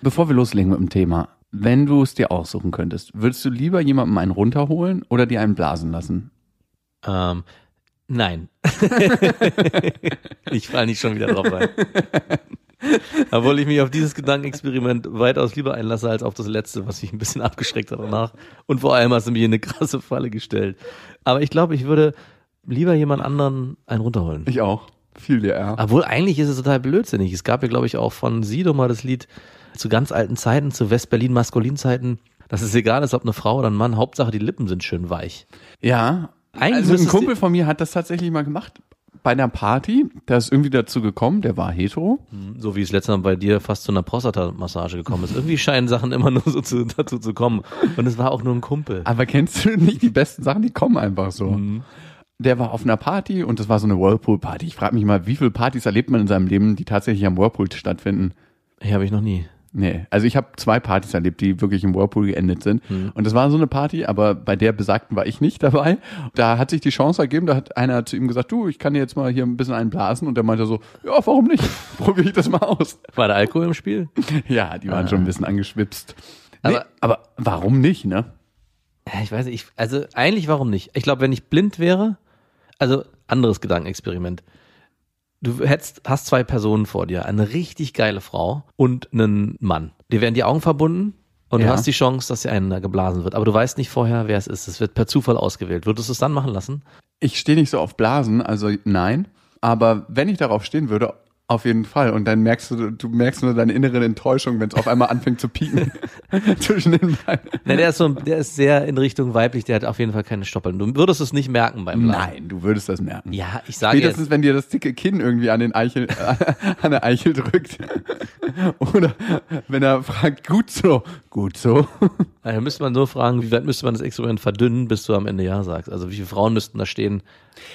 Bevor wir loslegen mit dem Thema, wenn du es dir aussuchen könntest, würdest du lieber jemandem einen runterholen oder dir einen blasen lassen? Ähm, nein. ich fall nicht schon wieder drauf rein. Obwohl ich mich auf dieses Gedankenexperiment weitaus lieber einlasse als auf das letzte, was mich ein bisschen abgeschreckt hat danach. Und vor allem hast du mich in eine krasse Falle gestellt. Aber ich glaube, ich würde lieber jemand anderen einen runterholen. Ich auch. Viel dir eher. Obwohl eigentlich ist es total blödsinnig. Es gab ja, glaube ich, auch von Sido mal das Lied zu ganz alten Zeiten, zu West-Berlin-Maskulin-Zeiten, dass es egal ist, ob eine Frau oder ein Mann, Hauptsache die Lippen sind schön weich. Ja. Eigentlich also ein Kumpel von mir hat das tatsächlich mal gemacht. Bei einer Party, da ist irgendwie dazu gekommen, der war hetero. So wie es letztes Mal bei dir fast zu einer Prostata-Massage gekommen ist. Irgendwie scheinen Sachen immer nur so zu, dazu zu kommen. Und es war auch nur ein Kumpel. Aber kennst du nicht die besten Sachen, die kommen einfach so. Mhm. Der war auf einer Party und das war so eine Whirlpool-Party. Ich frage mich mal, wie viele Partys erlebt man in seinem Leben, die tatsächlich am Whirlpool stattfinden? Hier habe ich noch nie. Nee, also ich habe zwei Partys erlebt, die wirklich im Whirlpool geendet sind. Und das war so eine Party, aber bei der besagten war ich nicht dabei. Da hat sich die Chance ergeben, da hat einer zu ihm gesagt, du, ich kann dir jetzt mal hier ein bisschen einblasen. Und der meinte so, ja, warum nicht? Probiere ich das mal aus. War da Alkohol im Spiel? Ja, die waren schon ein bisschen angeschwipst. Nee, Aber- aber warum nicht, ne? Ich weiß nicht. Ich, also eigentlich warum nicht? Ich glaube, wenn ich blind wäre, also anderes Gedankenexperiment. Du hättest, hast zwei Personen vor dir, eine richtig geile Frau und einen Mann. Dir werden die Augen verbunden und du Ja. hast die Chance, dass dir einer geblasen wird. Aber du weißt nicht vorher, wer es ist. Es wird per Zufall ausgewählt. Würdest du es dann machen lassen? Ich stehe nicht so auf Blasen, also nein. Aber wenn ich darauf stehen würde, auf jeden Fall. Und dann merkst du, du merkst nur deine innere Enttäuschung, wenn es auf einmal anfängt zu pieken zwischen den beiden. Ne, der ist so, der ist sehr in Richtung weiblich, der hat auf jeden Fall keine Stoppeln. Du würdest es nicht merken beim Blasen. Nein, du würdest das merken. Ja, ich sage Spätestens, jetzt, wenn dir das dicke Kinn irgendwie an den Eichel, an der Eichel drückt. Oder wenn er fragt, gut so, gut so. da müsste man nur fragen, wie weit müsste man das Experiment verdünnen, bis du am Ende Ja sagst. Also wie viele Frauen müssten da stehen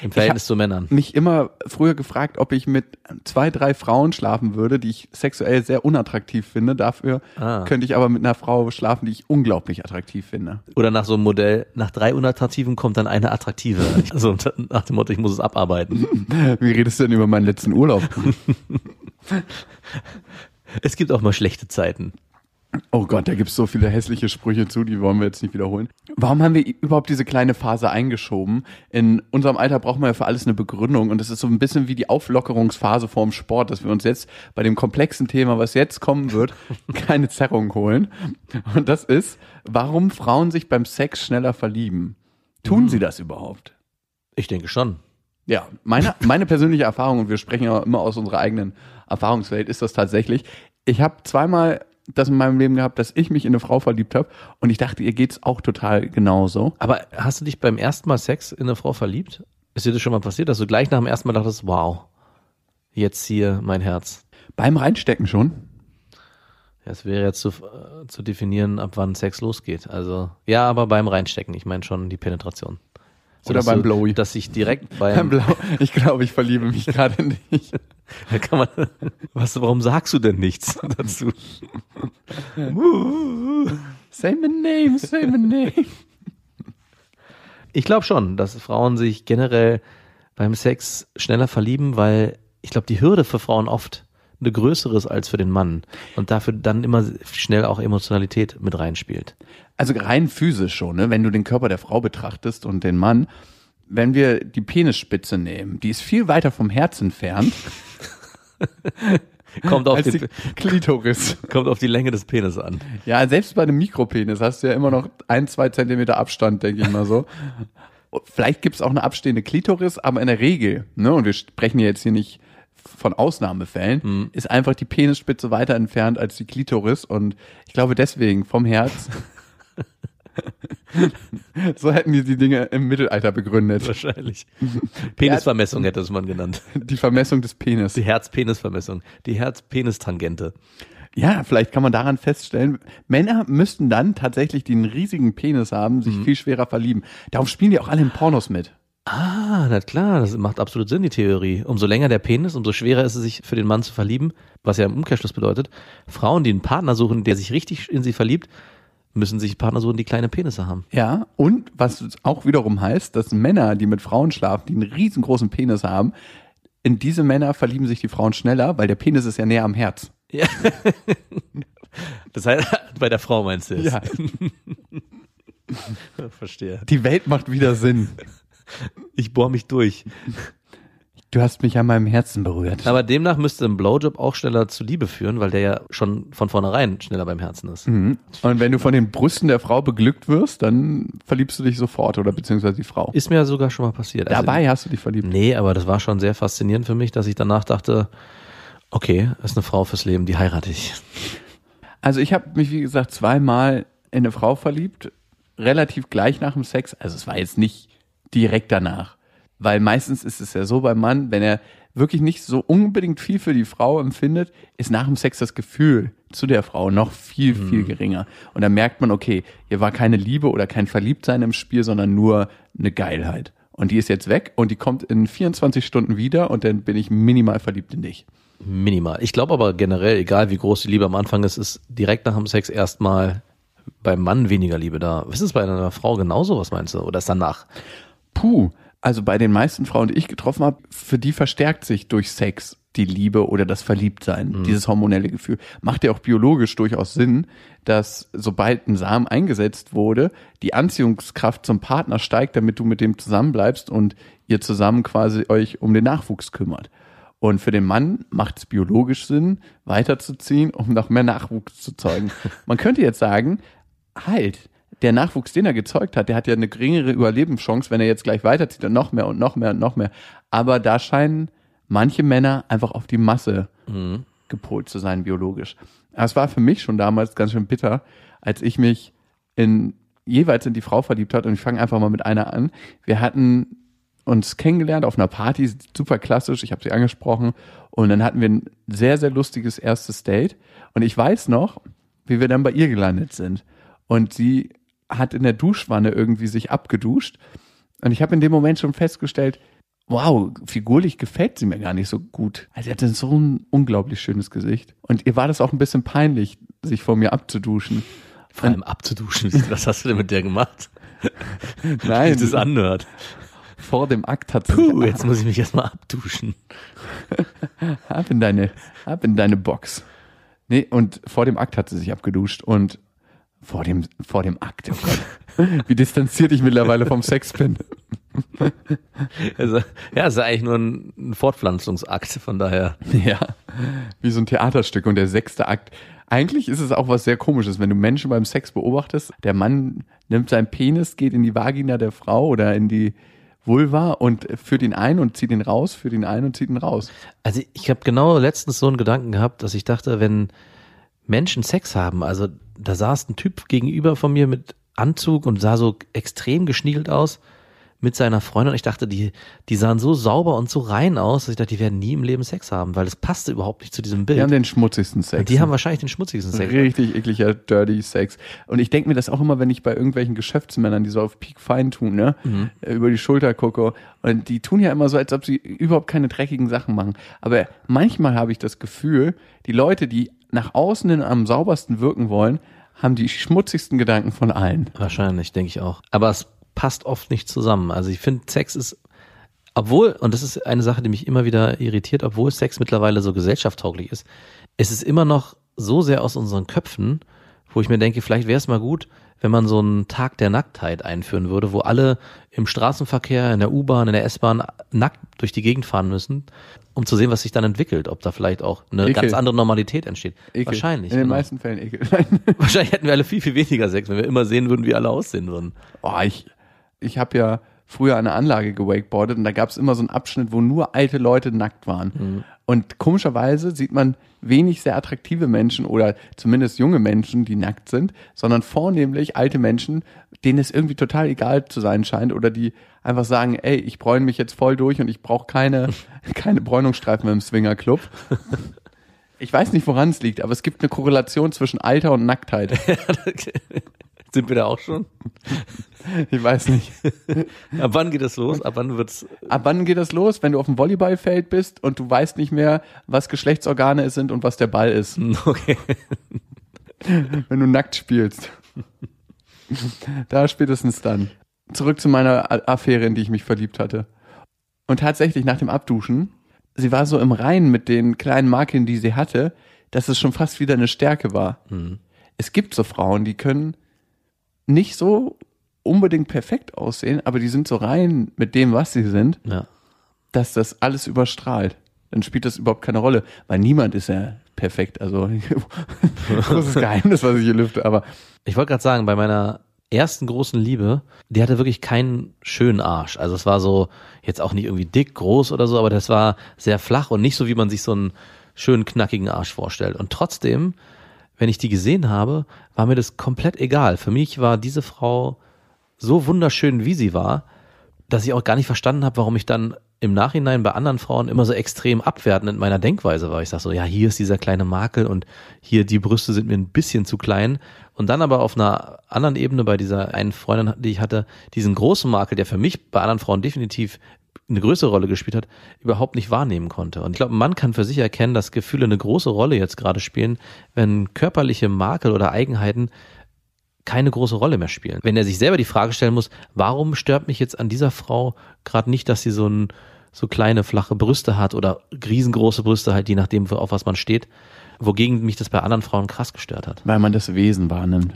im Verhältnis zu Männern? Mich immer früher gefragt, ob ich mit zwei, drei Frauen schlafen würde, die ich sexuell sehr unattraktiv finde. Dafür Ah. könnte ich aber mit einer Frau schlafen, die ich unglaublich attraktiv finde. Oder nach so einem Modell, nach drei unattraktiven kommt dann eine attraktive. Also nach dem Motto, ich muss es abarbeiten. Wie redest du denn über meinen letzten Urlaub? Es gibt auch mal schlechte Zeiten. Oh Gott, da gibt's so viele hässliche Sprüche zu, die wollen wir jetzt nicht wiederholen. Warum haben wir überhaupt diese kleine Phase eingeschoben? In unserem Alter braucht man ja für alles eine Begründung und es ist so ein bisschen wie die Auflockerungsphase vorm Sport, dass wir uns jetzt bei dem komplexen Thema, was jetzt kommen wird, keine Zerrung holen. Und das ist, warum Frauen sich beim Sex schneller verlieben. Tun sie das überhaupt? Ich denke schon. Ja, meine, meine persönliche Erfahrung, und wir sprechen ja immer aus unserer eigenen Erfahrungswelt, ist das tatsächlich. Ich habe zweimal das in meinem Leben gehabt, dass ich mich in eine Frau verliebt habe und ich dachte, ihr geht's auch total genauso. Aber hast du dich beim ersten Mal Sex in eine Frau verliebt? Ist dir das schon mal passiert, dass du gleich nach dem ersten Mal dachtest, wow, jetzt hier mein Herz. Beim Reinstecken schon. Es wäre jetzt zu, äh, zu definieren, ab wann Sex losgeht. Also, ja, aber beim Reinstecken. Ich meine schon die Penetration. Oder beim du, Blowy. Dass ich direkt Beim beim. Ich glaube, ich verliebe mich gerade nicht. da kann man, was, warum sagst du denn nichts dazu? Say my name, say my name. Ich glaube schon, dass Frauen sich generell beim Sex schneller verlieben, weil ich glaube, die Hürde für Frauen oft eine größere ist als für den Mann und dafür dann immer schnell auch Emotionalität mit reinspielt. Also rein physisch schon, ne? wenn du den Körper der Frau betrachtest und den Mann, wenn wir die Penisspitze nehmen, die ist viel weiter vom Herz entfernt Kommt auf, den, die Klitoris. kommt auf die Länge des Penis an. Ja, selbst bei einem Mikropenis hast du ja immer noch ein, zwei Zentimeter Abstand, denke ich mal so. Vielleicht gibt's auch eine abstehende Klitoris, aber in der Regel, ne, und wir sprechen ja jetzt hier nicht von Ausnahmefällen, ist einfach die Penisspitze weiter entfernt als die Klitoris und ich glaube deswegen vom Herz. so hätten die die Dinge im Mittelalter begründet. Wahrscheinlich. Penisvermessung hätte es man genannt. Die Vermessung des Penis. Die Herz-Penis-Vermessung. Die Herz-Penis-Tangente. Ja, vielleicht kann man daran feststellen, Männer müssten dann tatsächlich, einen riesigen Penis haben, sich Mhm. viel schwerer verlieben. Darum spielen die auch alle in Pornos mit. Ah, na klar, das macht absolut Sinn, die Theorie. Umso länger der Penis, umso schwerer ist es, sich für den Mann zu verlieben, was ja im Umkehrschluss bedeutet, Frauen, die einen Partner suchen, der sich richtig in sie verliebt, müssen sich Partner suchen, die kleine Penisse haben. Ja, und was auch wiederum heißt, dass Männer, die mit Frauen schlafen, die einen riesengroßen Penis haben, in diese Männer verlieben sich die Frauen schneller, weil der Penis ist ja näher am Herz. Ja. Das heißt, bei der Frau meinst du es? Ja. Verstehe. Die Welt macht wieder Sinn. Ich bohr mich durch. Du hast mich an meinem Herzen berührt. Aber demnach müsste ein Blowjob auch schneller zu Liebe führen, weil der ja schon von vornherein schneller beim Herzen ist. Mhm. Und wenn du von den Brüsten der Frau beglückt wirst, dann verliebst du dich sofort oder beziehungsweise die Frau. Ist mir ja sogar schon mal passiert. Also- Dabei hast du dich verliebt. Nee, aber das war schon sehr faszinierend für mich, dass ich danach dachte, okay, das ist eine Frau fürs Leben, die heirate ich. Also ich habe mich, wie gesagt, zweimal in eine Frau verliebt, relativ gleich nach dem Sex. Also es war jetzt nicht direkt danach. Weil meistens ist es ja so beim Mann, wenn er wirklich nicht so unbedingt viel für die Frau empfindet, ist nach dem Sex das Gefühl zu der Frau noch viel, viel geringer. Und dann merkt man, okay, hier war keine Liebe oder kein Verliebtsein im Spiel, sondern nur eine Geilheit. Und die ist jetzt weg und die kommt in 24 Stunden wieder und dann bin ich minimal verliebt in dich. Minimal. Ich glaube aber generell, egal wie groß die Liebe am Anfang ist, ist direkt nach dem Sex erstmal beim Mann weniger Liebe da. Ist es bei einer Frau genauso, was meinst du? Oder ist danach? Puh, also bei den meisten Frauen, die ich getroffen habe, für die verstärkt sich durch Sex die Liebe oder das Verliebtsein, dieses hormonelle Gefühl. Macht ja auch biologisch durchaus Sinn, dass sobald ein Samen eingesetzt wurde, die Anziehungskraft zum Partner steigt, damit du mit dem zusammenbleibst und ihr zusammen quasi euch um den Nachwuchs kümmert. Und für den Mann macht es biologisch Sinn, weiterzuziehen, um noch mehr Nachwuchs zu zeugen. Man könnte jetzt sagen, halt, der Nachwuchs, den er gezeugt hat, der hat ja eine geringere Überlebenschance, wenn er jetzt gleich weiterzieht und noch mehr und noch mehr und noch mehr. Aber da scheinen manche Männer einfach auf die Masse gepolt zu sein, biologisch. Aber es war für mich schon damals ganz schön bitter, als ich mich in jeweils in die Frau verliebt hat und ich fange einfach mal mit einer an. Wir hatten uns kennengelernt auf einer Party, super klassisch, ich habe sie angesprochen und dann hatten wir ein sehr, sehr lustiges erstes Date und ich weiß noch, wie wir dann bei ihr gelandet sind und sie hat in der Duschwanne irgendwie sich abgeduscht und ich habe in dem Moment schon festgestellt, wow, figurlich gefällt sie mir gar nicht so gut. Also sie hatte so ein unglaublich schönes Gesicht und ihr war das auch ein bisschen peinlich, sich vor mir abzuduschen. Vor allem abzuduschen. Was hast du denn mit der gemacht? Nein, Wie das anhört. vor dem Akt hat sie Puh, jetzt muss ich mich erstmal abduschen. Ab in deine, ab in deine Box. Nee, und vor dem Akt hat sie sich abgeduscht und vor dem, vor dem Akt, oh Gott. Wie distanziert ich mittlerweile vom Sex bin. Also, ja, es ist eigentlich nur ein, ein Fortpflanzungsakt, von daher. Ja, wie so ein Theaterstück und der sechste Akt. Eigentlich ist es auch was sehr komisches, wenn du Menschen beim Sex beobachtest. Der Mann nimmt seinen Penis, geht in die Vagina der Frau oder in die Vulva und führt ihn ein und zieht ihn raus, führt ihn ein und zieht ihn raus. Also ich habe genau letztens so einen Gedanken gehabt, dass ich dachte, wenn Menschen Sex haben, also da saß ein Typ gegenüber von mir mit Anzug und sah so extrem geschniegelt aus mit seiner Freundin. Und ich dachte, die, die sahen so sauber und so rein aus, dass ich dachte, die werden nie im Leben Sex haben, weil das passte überhaupt nicht zu diesem Bild. Die haben den schmutzigsten Sex. und die haben wahrscheinlich den schmutzigsten Sex. Richtig ekliger, dirty Sex. Und ich denke mir das auch immer, wenn ich bei irgendwelchen Geschäftsmännern, die so auf Peak Fein tun, ne, äh, über die Schulter gucke. Und die tun ja immer so, als ob sie überhaupt keine dreckigen Sachen machen. Aber manchmal habe ich das Gefühl, die Leute, die nach außen hin am saubersten wirken wollen, haben die schmutzigsten Gedanken von allen. Wahrscheinlich, denke ich auch. Aber es passt oft nicht zusammen. Also ich finde, Sex ist, obwohl, und das ist eine Sache, die mich immer wieder irritiert, obwohl Sex mittlerweile so gesellschaftstauglich ist, es ist immer noch so sehr aus unseren Köpfen, wo ich mir denke, vielleicht wäre es mal gut, wenn man so einen Tag der Nacktheit einführen würde, wo alle im Straßenverkehr, in der U-Bahn, in der S-Bahn nackt durch die Gegend fahren müssen, um zu sehen, was sich dann entwickelt, ob da vielleicht auch eine Ekel. ganz andere Normalität entsteht. Ekel. Wahrscheinlich. In den genau. meisten Fällen ekel. Wahrscheinlich hätten wir alle viel, viel weniger Sex, wenn wir immer sehen würden, wie alle aussehen würden. Oh, ich, ich habe ja früher an einer Anlage gewakeboardet und da gab es immer so einen Abschnitt, wo nur alte Leute nackt waren. Und komischerweise sieht man wenig sehr attraktive Menschen oder zumindest junge Menschen, die nackt sind, sondern vornehmlich alte Menschen, denen es irgendwie total egal zu sein scheint oder die einfach sagen, ey, ich bräune mich jetzt voll durch und ich brauche keine, keine Bräunungsstreifen im Swingerclub. Ich weiß nicht, woran es liegt, aber es gibt eine Korrelation zwischen Alter und Nacktheit. Sind wir da auch schon? Ich weiß nicht. Ab wann geht das los? Ab wann wird's? Ab wann geht das los? Wenn du auf dem Volleyballfeld bist und du weißt nicht mehr, was Geschlechtsorgane es sind und was der Ball ist. Okay. Wenn du nackt spielst. Da spätestens dann. Zurück zu meiner Affäre, in die ich mich verliebt hatte. Und tatsächlich nach dem Abduschen, sie war so im Reinen mit den kleinen Makeln, die sie hatte, dass es schon fast wieder eine Stärke war. Es gibt so Frauen, die können nicht so unbedingt perfekt aussehen, aber die sind so rein mit dem, was sie sind, Ja. dass das alles überstrahlt. Dann spielt das überhaupt keine Rolle, weil niemand ist ja perfekt. Also großes Geheimnis, was ich hier lüfte, aber Ich wollte gerade sagen, bei meiner ersten großen Liebe, die hatte wirklich keinen schönen Arsch. Also es war so, jetzt auch nicht irgendwie dick, groß oder so, aber das war sehr flach und nicht so, wie man sich so einen schönen, knackigen Arsch vorstellt. Und trotzdem, wenn ich die gesehen habe, war mir das komplett egal. Für mich war diese Frau so wunderschön, wie sie war, dass ich auch gar nicht verstanden habe, warum ich dann im Nachhinein bei anderen Frauen immer so extrem abwertend in meiner Denkweise war. Ich sag so, ja, hier ist dieser kleine Makel und hier die Brüste sind mir ein bisschen zu klein. Und dann aber auf einer anderen Ebene bei dieser einen Freundin, die ich hatte, diesen großen Makel, der für mich bei anderen Frauen definitiv eine größere Rolle gespielt hat, überhaupt nicht wahrnehmen konnte. Und ich glaube, man kann für sich erkennen, dass Gefühle eine große Rolle jetzt gerade spielen, wenn körperliche Makel oder Eigenheiten keine große Rolle mehr spielen. Wenn er sich selber die Frage stellen muss, warum stört mich jetzt an dieser Frau gerade nicht, dass sie so ein so kleine flache Brüste hat oder riesengroße Brüste halt, je nachdem auf was man steht, wogegen mich das bei anderen Frauen krass gestört hat. weil man das Wesen wahrnimmt.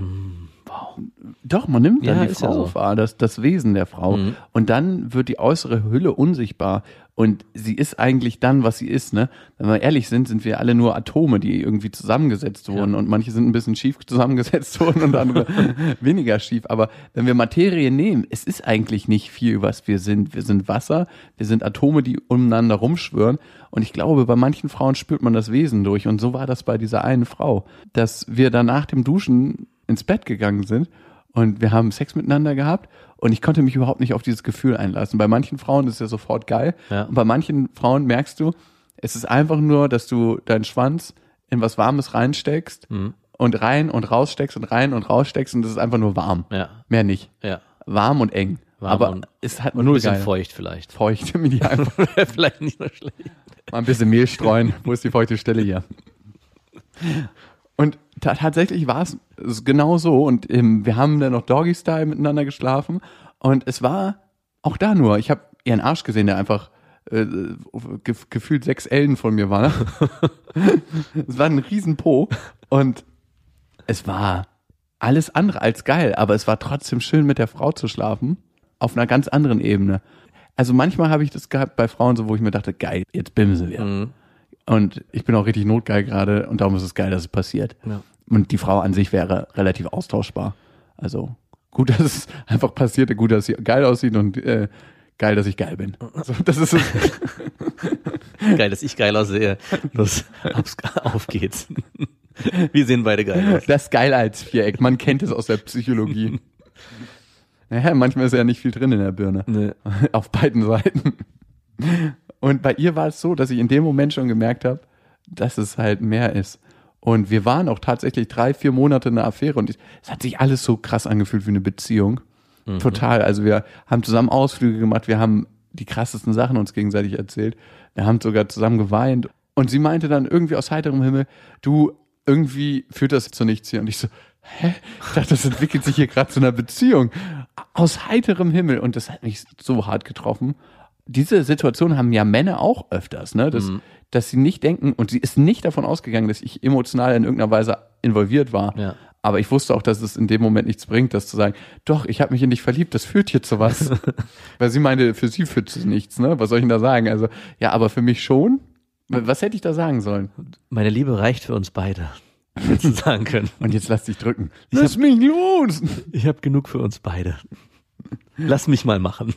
Doch, man nimmt dann Ja, die ist ja Frau so. wahr, das, das Wesen der Frau. Mhm. Und dann wird die äußere Hülle unsichtbar. Und sie ist eigentlich dann, was sie ist. Ne? Wenn wir ehrlich sind, sind wir alle nur Atome, die irgendwie zusammengesetzt wurden. Und manche sind ein bisschen schief zusammengesetzt worden und andere weniger schief. Aber wenn wir Materie nehmen, es ist eigentlich nicht viel, was wir sind. Wir sind Wasser, wir sind Atome, die umeinander rumschwören. Und ich glaube, bei manchen Frauen spürt man das Wesen durch. Und so war das bei dieser einen Frau, dass wir dann nach dem Duschen ins Bett gegangen sind und wir haben Sex miteinander gehabt und ich konnte mich überhaupt nicht auf dieses Gefühl einlassen. Bei manchen Frauen ist es ja sofort geil Ja. und bei manchen Frauen merkst du, es ist einfach nur, dass du deinen Schwanz in was Warmes reinsteckst Mhm. und rein und raussteckst und rein und raussteckst und es ist einfach nur warm. Ja, Mehr nicht. ja. Warm und eng. Warm Aber und- es hat Und nur ein bisschen geil. feucht vielleicht. Feucht im Idealfall. Vielleicht nicht so schlecht. Mal ein bisschen Mehl streuen. Wo ist die feuchte Stelle hier? Und ta tatsächlich war es genau so. Und ähm, wir haben dann noch Doggy-Style miteinander geschlafen. Und es war auch da nur. Ich habe ihren Arsch gesehen, der einfach äh, ge gefühlt sechs Ellen von mir war. es war ein riesen Po. Und es war alles andere als geil. Aber es war trotzdem schön, mit der Frau zu schlafen. Auf einer ganz anderen Ebene. Also manchmal habe ich das gehabt bei Frauen so, wo ich mir dachte, geil, jetzt bimsen wir. Mhm. Und ich bin auch richtig notgeil gerade und darum ist es geil, dass es passiert. Ja. Und die Frau an sich wäre relativ austauschbar. Also gut, dass es einfach passierte, gut, dass sie geil aussieht und äh, geil, dass ich geil bin. So, das ist es. Geil, dass ich geil aussehe. Los, auf geht's. Wir sehen beide geil aus. das Geilheitsviereck. Man kennt es aus der Psychologie. Naja, manchmal ist ja nicht viel drin in der Birne. Nee. Auf beiden Seiten. Und bei ihr war es so, dass ich in dem Moment schon gemerkt habe, dass es halt mehr ist. Und wir waren auch tatsächlich drei, vier Monate in einer Affäre und es hat sich alles so krass angefühlt wie eine Beziehung. Total. Also wir haben zusammen Ausflüge gemacht, wir haben die krassesten Sachen uns gegenseitig erzählt. Wir haben sogar zusammen geweint. Und sie meinte dann irgendwie aus heiterem Himmel, du, irgendwie führt das zu nichts hier. Und ich so, hä? Ich dachte, das entwickelt sich hier gerade zu einer Beziehung. Aus heiterem Himmel. Und das hat mich so hart getroffen. Diese Situation haben ja Männer auch öfters, ne? Dass, dass sie nicht denken, und sie ist nicht davon ausgegangen, dass ich emotional in irgendeiner Weise involviert war. Ja. Aber ich wusste auch, dass es in dem Moment nichts bringt, das zu sagen, doch, ich habe mich in dich verliebt, das führt hier zu was. Weil sie meinte, für sie führt es nichts, ne? Was soll ich denn da sagen? Also, ja, aber für mich schon. Was hätte ich da sagen sollen? Meine Liebe reicht für uns beide. Hättest sagen können. Und jetzt lass dich drücken. Lass mich los! Ich habe genug für uns beide. Lass mich mal machen.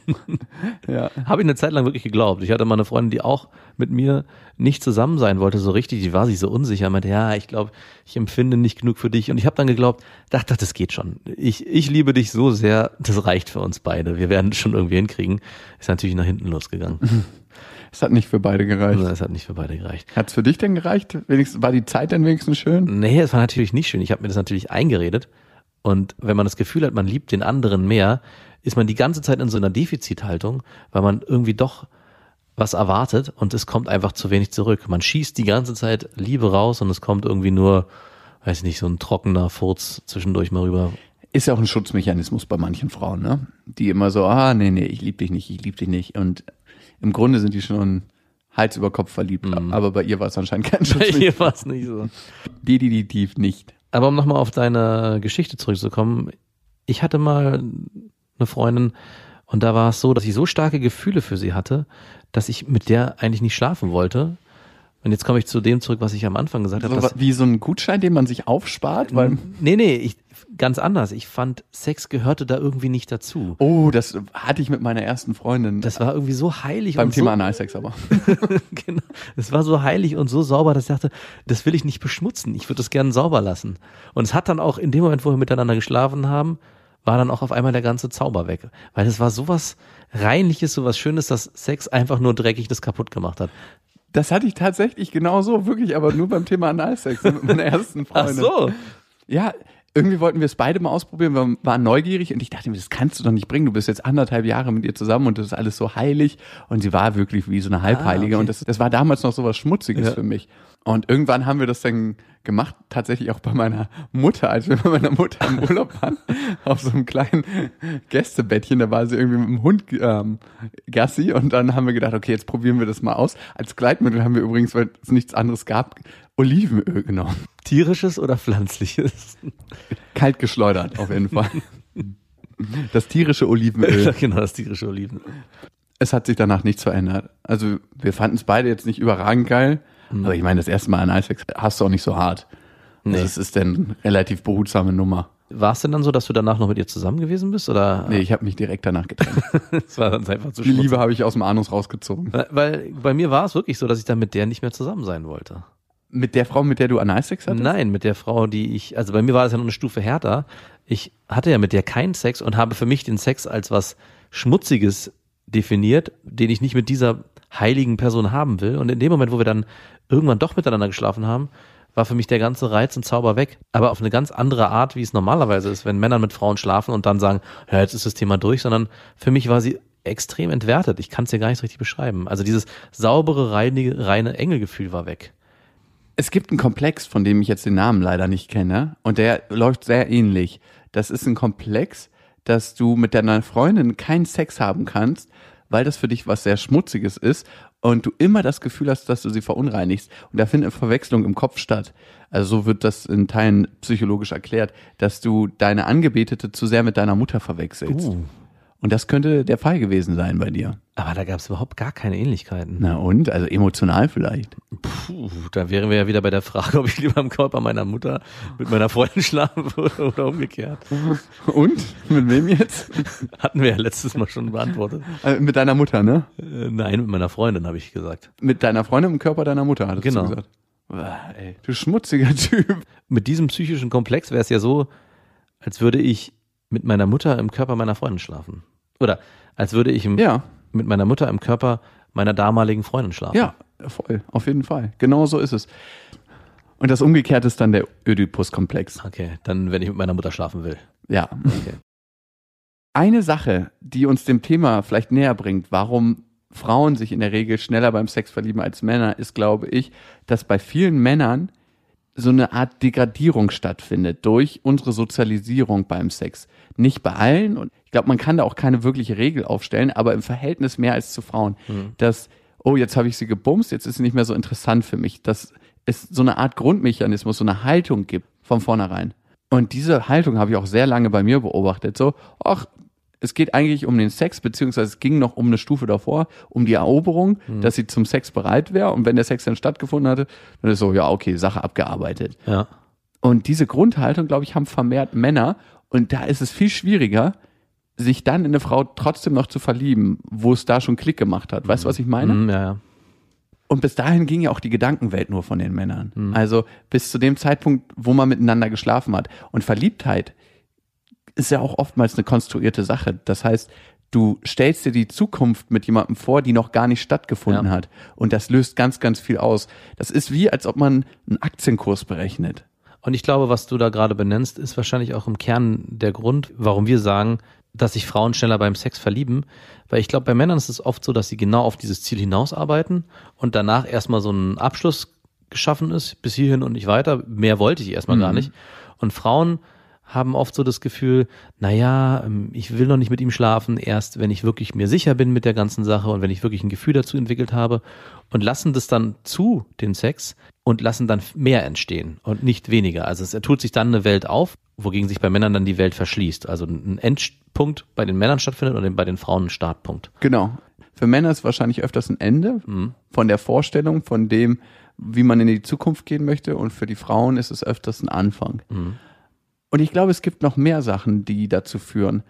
Ja. Habe ich eine Zeit lang wirklich geglaubt. Ich hatte mal eine Freundin, die auch mit mir nicht zusammen sein wollte, so richtig. Die war sich so unsicher, meinte, ja, ich glaube, ich empfinde nicht genug für dich. Und ich habe dann geglaubt, dachte, das geht schon. Ich, ich liebe dich so sehr, das reicht für uns beide. Wir werden es schon irgendwie hinkriegen. Ist natürlich nach hinten losgegangen. Es hat nicht für beide gereicht. Das hat nicht für beide gereicht. Hat's für dich denn gereicht? Wenigstens, war die Zeit denn wenigstens schön? Nee, es war natürlich nicht schön. Ich habe mir das natürlich eingeredet. Und wenn man das Gefühl hat, man liebt den anderen mehr, ist man die ganze Zeit in so einer Defizithaltung, weil man irgendwie doch was erwartet und es kommt einfach zu wenig zurück. Man schießt die ganze Zeit Liebe raus und es kommt irgendwie nur, weiß ich nicht, so ein trockener Furz zwischendurch mal rüber. Ist ja auch ein Schutzmechanismus bei manchen Frauen, ne? Die immer so, ah, nee, nee, ich lieb dich nicht, ich lieb dich nicht. Und im Grunde sind die schon Hals über Kopf verliebt. Aber bei ihr war es anscheinend kein Schutzmechanismus. Hier war es nicht so. Definitiv nicht. Aber um nochmal auf deine Geschichte zurückzukommen, ich hatte mal eine Freundin und da war es so, dass ich so starke Gefühle für sie hatte, dass ich mit der eigentlich nicht schlafen wollte. Und jetzt komme ich zu dem zurück, was ich am Anfang gesagt habe. So, dass- wie so ein Gutschein, den man sich aufspart, weil, Nee, nee, ich, ganz anders. Ich fand, Sex gehörte da irgendwie nicht dazu. oh, das hatte ich mit meiner ersten Freundin. Das war irgendwie so heilig beim und Thema so, Analsex aber. genau. Es war so heilig und so sauber, dass ich dachte, das will ich nicht beschmutzen. Ich würde das gerne sauber lassen. Und es hat dann auch in dem Moment, wo wir miteinander geschlafen haben, war dann auch auf einmal der ganze Zauber weg. Weil es war sowas Reinliches, sowas Schönes, dass Sex einfach nur dreckig das kaputt gemacht hat. Das hatte ich tatsächlich genau so, wirklich, aber nur beim Thema Analsex mit meiner ersten Freundin. Ja, irgendwie wollten wir es beide mal ausprobieren, wir waren neugierig und ich dachte mir, das kannst du doch nicht bringen. Du bist jetzt anderthalb Jahre mit ihr zusammen und das ist alles so heilig. Und sie war wirklich wie so eine Halbheilige Ah, okay. und das, das war damals noch so was Schmutziges Ja. für mich. Und irgendwann haben wir das dann gemacht, tatsächlich auch bei meiner Mutter, als wir bei meiner Mutter im Urlaub waren, auf so einem kleinen Gästebettchen, da war sie irgendwie mit dem Hund ähm, Gassi und dann haben wir gedacht, okay, jetzt probieren wir das mal aus. Als Gleitmittel haben wir übrigens, weil es nichts anderes gab, Olivenöl genommen. Tierisches oder pflanzliches? Kalt geschleudert, auf jeden Fall. Das tierische Olivenöl. genau, das tierische Oliven. Es hat sich danach nichts verändert. Also wir fanden es beide jetzt nicht überragend geil, aber ich meine, das erste Mal Analsex hast du auch nicht so hart. Nee. Also es ist dann relativ behutsame Nummer. War es denn dann so, dass du danach noch mit ihr zusammen gewesen bist? Oder? Nee, ich habe mich direkt danach getrennt. es war dann einfach zu Die Liebe habe ich aus dem Anus rausgezogen. Weil, weil bei mir war es wirklich so, dass ich dann mit der nicht mehr zusammen sein wollte. Mit der Frau, mit der du Analsex hattest? Nein, mit der Frau, die ich, also bei mir war das ja noch eine Stufe härter. Ich hatte ja mit der keinen Sex und habe für mich den Sex als was Schmutziges definiert, den ich nicht mit dieser heiligen Person haben will. Und in dem Moment, wo wir dann irgendwann doch miteinander geschlafen haben, war für mich der ganze Reiz und Zauber weg. Aber auf eine ganz andere Art, wie es normalerweise ist, wenn Männer mit Frauen schlafen und dann sagen, ja, jetzt ist das Thema durch, sondern für mich war sie extrem entwertet. Ich kann es dir gar nicht richtig beschreiben. Also dieses saubere, reine, reine Engelgefühl war weg. Es gibt einen Komplex, von dem ich jetzt den Namen leider nicht kenne, und der läuft sehr ähnlich. Das ist ein Komplex, dass du mit deiner Freundin keinen Sex haben kannst, weil das für dich was sehr Schmutziges ist und du immer das Gefühl hast, dass du sie verunreinigst. Und da findet eine Verwechslung im Kopf statt. Also so wird das in Teilen psychologisch erklärt, dass du deine Angebetete zu sehr mit deiner Mutter verwechselst. Und das könnte der Fall gewesen sein bei dir. Aber da gab es überhaupt gar keine Ähnlichkeiten. Na und? Also emotional vielleicht. Puh, da wären wir ja wieder bei der Frage, ob ich lieber im Körper meiner Mutter mit meiner Freundin schlafen würde oder umgekehrt. Und? Mit wem jetzt? Hatten wir ja letztes Mal schon beantwortet. Äh, mit deiner Mutter, ne? Äh, nein, mit meiner Freundin habe ich gesagt. Mit deiner Freundin im Körper deiner Mutter, hattest Genau. du gesagt. Ey, du schmutziger Typ. Mit diesem psychischen Komplex wäre es ja so, als würde ich mit meiner Mutter im Körper meiner Freundin schlafen. Oder als würde ich im, Ja, mit meiner Mutter im Körper meiner damaligen Freundin schlafen. ja, voll, auf jeden Fall. Genau so ist es. Und das Umgekehrte ist dann der Ödipus-Komplex. Okay, dann wenn ich mit meiner Mutter schlafen will. Ja. Okay. Eine Sache, die uns dem Thema vielleicht näher bringt, warum Frauen sich in der Regel schneller beim Sex verlieben als Männer, ist, glaube ich, dass bei vielen Männern so eine Art Degradierung stattfindet durch unsere Sozialisierung beim Sex. Nicht bei allen und ich glaube, man kann da auch keine wirkliche Regel aufstellen, aber im Verhältnis mehr als zu Frauen, dass, oh, jetzt habe ich sie gebumst, jetzt ist sie nicht mehr so interessant für mich, dass es so eine Art Grundmechanismus, so eine Haltung gibt von vornherein. Und diese Haltung habe ich auch sehr lange bei mir beobachtet. So, ach, es geht eigentlich um den Sex, beziehungsweise es ging noch um eine Stufe davor, um die Eroberung, dass sie zum Sex bereit wäre. Und wenn der Sex dann stattgefunden hatte, dann ist so, ja, okay, Sache abgearbeitet. Ja. Und diese Grundhaltung, glaube ich, haben vermehrt Männer. Und da ist es viel schwieriger, sich dann in eine Frau trotzdem noch zu verlieben, wo es da schon Klick gemacht hat. Weißt du, was ich meine? Mm, ja, ja. Und bis dahin ging ja auch die Gedankenwelt nur von den Männern. Also bis zu dem Zeitpunkt, wo man miteinander geschlafen hat. Und Verliebtheit ist ja auch oftmals eine konstruierte Sache. Das heißt, Du stellst dir die Zukunft mit jemandem vor, die noch gar nicht stattgefunden Ja. hat. Und das löst ganz, ganz viel aus. Das ist wie, als ob man einen Aktienkurs berechnet. Und ich glaube, was du da gerade benennst, ist wahrscheinlich auch im Kern der Grund, warum wir sagen, dass sich Frauen schneller beim Sex verlieben. Weil ich glaube, bei Männern ist es oft so, dass sie genau auf dieses Ziel hinausarbeiten und danach erstmal so ein Abschluss geschaffen ist, bis hierhin und nicht weiter. Mehr wollte ich erstmal gar nicht. Und Frauen haben oft so das Gefühl, naja, ähm, ich will noch nicht mit ihm schlafen, erst wenn ich wirklich mir sicher bin mit der ganzen Sache und wenn ich wirklich ein Gefühl dazu entwickelt habe und lassen das dann zu, den Sex, und lassen dann mehr entstehen und nicht weniger. Also es tut sich dann eine Welt auf, wogegen sich bei Männern dann die Welt verschließt. Also ein Endpunkt bei den Männern stattfindet und bei den Frauen ein Startpunkt. Genau. Für Männer ist wahrscheinlich öfters ein Ende von der Vorstellung, von dem, wie man in die Zukunft gehen möchte. Und für die Frauen ist es öfters ein Anfang. Und ich glaube, es gibt noch mehr Sachen, die dazu führen.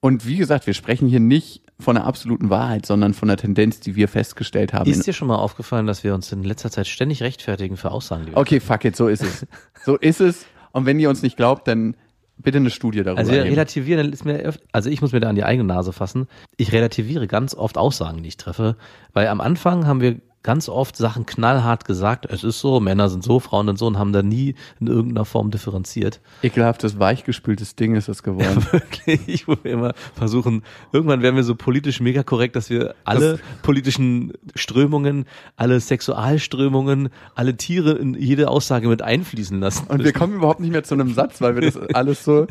Und wie gesagt, wir sprechen hier nicht von einer absoluten Wahrheit, sondern von einer Tendenz, die wir festgestellt haben. Ist dir schon mal aufgefallen, dass wir uns in letzter Zeit ständig rechtfertigen für Aussagen, die wir okay, fuck it, so ist es. So ist es. Und wenn ihr uns nicht glaubt, dann bitte eine Studie darüber. Also wir relativieren, ist mir also ich muss mir da an die eigene Nase fassen. Ich relativiere ganz oft Aussagen, die ich treffe, weil am Anfang haben wir ganz oft Sachen knallhart gesagt. Es ist so, Männer sind so, Frauen sind so und haben da nie in irgendeiner Form differenziert. Ekelhaftes, weichgespültes Ding ist das geworden. Wirklich, wo wir immer versuchen, irgendwann werden wir so politisch mega korrekt, dass wir alle politischen Strömungen, alle Sexualströmungen, alle Tiere in jede Aussage mit einfließen lassen. Und wir kommen überhaupt nicht mehr zu einem Satz, weil wir das alles so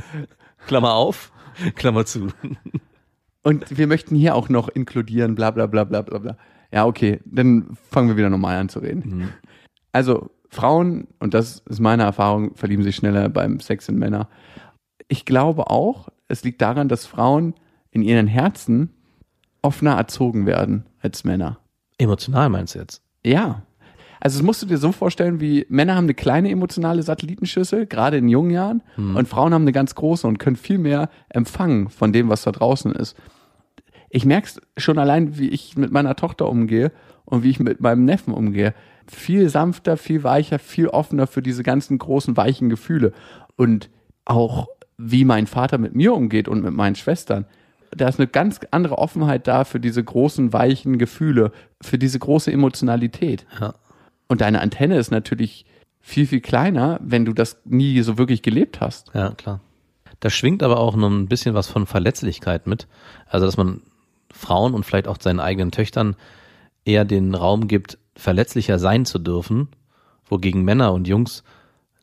Klammer auf, Klammer zu. Und wir möchten hier auch noch inkludieren, bla bla bla bla bla bla. Ja, okay, dann fangen wir wieder normal an zu reden. Also Frauen, und das ist meine Erfahrung, verlieben sich schneller beim Sex in Männer. Ich glaube auch, es liegt daran, dass Frauen in ihren Herzen offener erzogen werden als Männer. Emotional meinst du jetzt? Ja. Also das musst du dir so vorstellen, wie Männer haben eine kleine emotionale Satellitenschüssel, gerade in jungen Jahren, und Frauen haben eine ganz große und können viel mehr empfangen von dem, was da draußen ist. Ich merke es schon allein, wie ich mit meiner Tochter umgehe und wie ich mit meinem Neffen umgehe. Viel sanfter, viel weicher, viel offener für diese ganzen großen, weichen Gefühle. Und auch wie mein Vater mit mir umgeht und mit meinen Schwestern. Da ist eine ganz andere Offenheit da für diese großen, weichen Gefühle, für diese große Emotionalität. Ja. Und deine Antenne ist natürlich viel, viel kleiner, wenn du das nie so wirklich gelebt hast. Ja, klar. Da schwingt aber auch noch ein bisschen was von Verletzlichkeit mit. Also, dass man Frauen und vielleicht auch seinen eigenen Töchtern eher den Raum gibt, verletzlicher sein zu dürfen, wogegen Männer und Jungs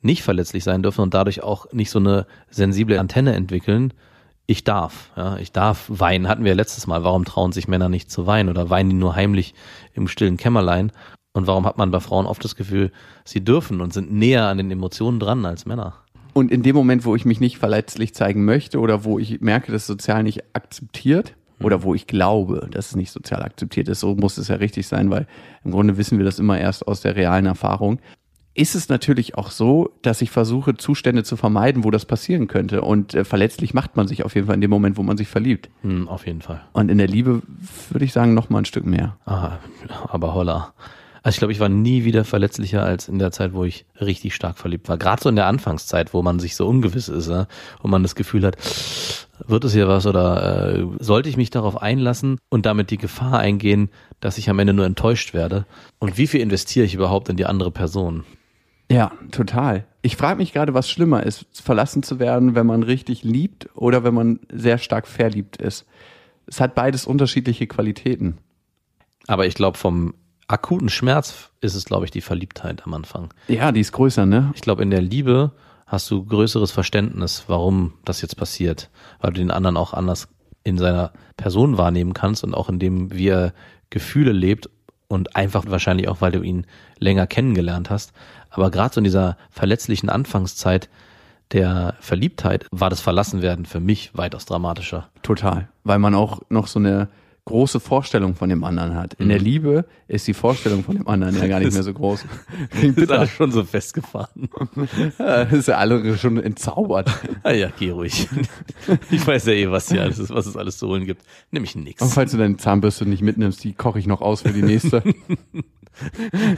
nicht verletzlich sein dürfen und dadurch auch nicht so eine sensible Antenne entwickeln. Ich darf, ja, ich darf weinen. Hatten wir letztes Mal. Warum trauen sich Männer nicht zu weinen oder weinen die nur heimlich im stillen Kämmerlein? Und warum hat man bei Frauen oft das Gefühl, sie dürfen und sind näher an den Emotionen dran als Männer? Und in dem Moment, wo ich mich nicht verletzlich zeigen möchte oder wo ich merke, dass sozial nicht akzeptiert oder wo ich glaube, dass es nicht sozial akzeptiert ist, so muss es ja richtig sein, weil im Grunde wissen wir das immer erst aus der realen Erfahrung, ist es natürlich auch so, dass ich versuche, Zustände zu vermeiden, wo das passieren könnte. Und äh, verletzlich macht man sich auf jeden Fall in dem Moment, wo man sich verliebt. Hm, auf jeden Fall. Und in der Liebe würde ich sagen, noch mal ein Stück mehr. Ah, aber holla. Also ich glaube, ich war nie wieder verletzlicher als in der Zeit, wo ich richtig stark verliebt war. Gerade so in der Anfangszeit, wo man sich so ungewiss ist, ja? und man das Gefühl hat, wird es hier was oder äh, sollte ich mich darauf einlassen und damit die Gefahr eingehen, dass ich am Ende nur enttäuscht werde? Und wie viel investiere ich überhaupt in die andere Person? Ja, total. Ich frage mich gerade, was schlimmer ist, verlassen zu werden, wenn man richtig liebt oder wenn man sehr stark verliebt ist. Es hat beides unterschiedliche Qualitäten. Aber ich glaube, vom akuten Schmerz ist es, glaube ich, die Verliebtheit am Anfang. Ja, die ist größer, ne? Ich glaube, in der Liebe hast du größeres Verständnis, warum das jetzt passiert, weil du den anderen auch anders in seiner Person wahrnehmen kannst und auch in dem, wie er Gefühle lebt und einfach wahrscheinlich auch, weil du ihn länger kennengelernt hast. Aber gerade so in dieser verletzlichen Anfangszeit der Verliebtheit war das Verlassenwerden für mich weitaus dramatischer. Total. Weil man auch noch so eine große Vorstellung von dem anderen hat. In der Liebe ist die Vorstellung von dem anderen ja gar nicht mehr so groß. Klingt Das ist alles schon so festgefahren. Das ist ja alle schon entzaubert. Ah ja, geh ruhig. Ich weiß ja eh, was hier alles ist, was es alles zu holen gibt. Nämlich Und nix. falls du deine Zahnbürste nicht mitnimmst, die koche ich noch aus für die nächste.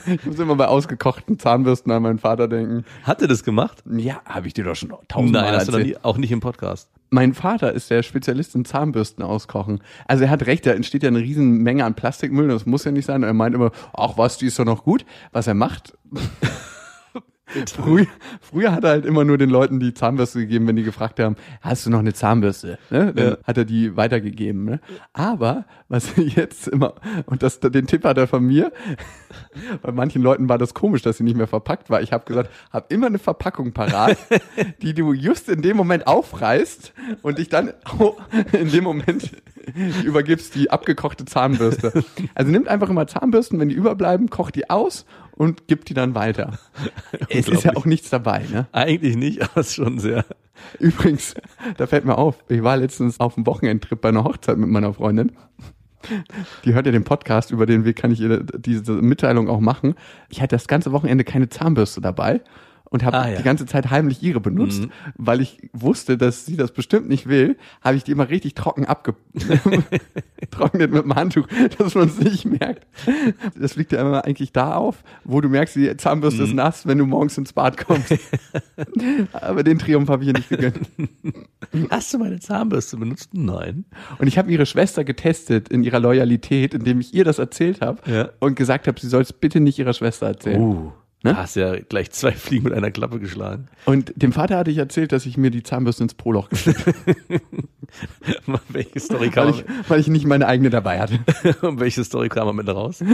Ich muss immer bei ausgekochten Zahnbürsten an meinen Vater denken. Hat er das gemacht? Ja, habe ich dir doch schon tausendmal Nein, hast du erzählt. nie, auch nicht im Podcast. Mein Vater ist der Spezialist in Zahnbürsten auskochen. Also er hat recht, da entsteht ja eine riesen Menge an Plastikmüll, das muss ja nicht sein. Und er meint immer, ach was, die ist doch noch gut. Was er macht, Früher, früher hat er halt immer nur den Leuten die Zahnbürste gegeben, wenn die gefragt haben, hast du noch eine Zahnbürste? Ne? Dann Ja. hat er die weitergegeben. Ne? Aber was jetzt immer, und das, den Tipp hat er von mir, bei manchen Leuten war das komisch, dass sie nicht mehr verpackt war. Ich habe gesagt, hab immer eine Verpackung parat, die du just in dem Moment aufreißt und dich dann in dem Moment übergibst die abgekochte Zahnbürste. Also nimmt einfach immer Zahnbürsten, wenn die überbleiben, kocht die aus und gibt die dann weiter. Es ist ja auch nichts dabei, ne? Eigentlich nicht, aber es ist schon sehr. Übrigens, da fällt mir auf, ich war letztens auf einem Wochenendtrip bei einer Hochzeit mit meiner Freundin. Die hört ja den Podcast, über den Weg kann ich ihr diese Mitteilung auch machen. Ich hatte das ganze Wochenende keine Zahnbürste dabei und habe Ah, ja. die ganze Zeit heimlich ihre benutzt, weil ich wusste, dass sie das bestimmt nicht will, habe ich die immer richtig trocken abgetrocknet mit dem Handtuch, dass man es nicht merkt. Das liegt ja immer eigentlich da auf, wo du merkst, die Zahnbürste ist nass, wenn du morgens ins Bad kommst. Aber den Triumph habe ich ihr nicht gegönnt. Hast du meine Zahnbürste benutzt? Nein. Und ich habe ihre Schwester getestet in ihrer Loyalität, indem ich ihr das erzählt habe Ja. und gesagt habe, sie soll es bitte nicht ihrer Schwester erzählen. Uh, Ne? da hast ja gleich zwei Fliegen mit einer Klappe geschlagen. Und dem Vater hatte ich erzählt, dass ich mir die Zahnbürste ins Poloch gesteckt habe, welche Story kam weil ich, weil ich nicht meine eigene dabei hatte. man, welche Story kam am Ende raus?